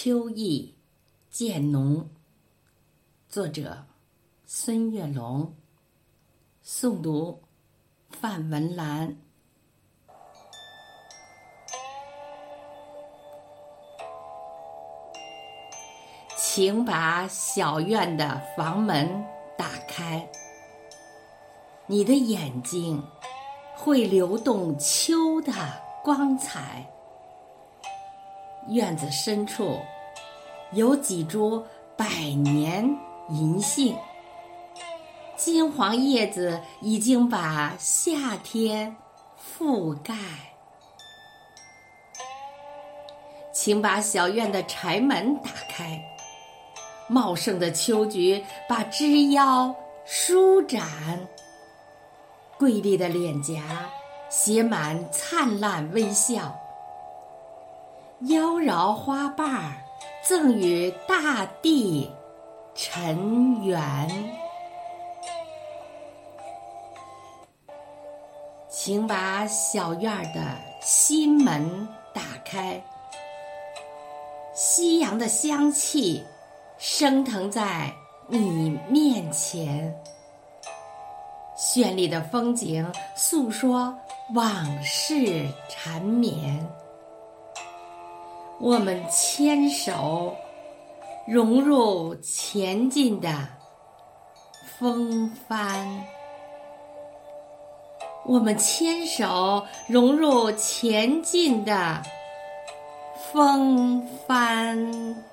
秋意渐浓。作者：孙月龙。诵读：范文兰。请把小院的房门打开，你的眼睛会流动秋的光彩。院子深处有几株百年银杏，金黄叶子已经把夏天覆盖。请把小院的柴门打开，茂盛的秋菊把枝腰舒展，瑰丽的脸颊写满灿烂微笑。妖娆花瓣儿赠与大地尘缘，请把小院的心门打开，夕阳的香气升腾在你面前，绚丽的风景诉说往事缠绵。我们牵手，融入前进的风帆。我们牵手，融入前进的风帆。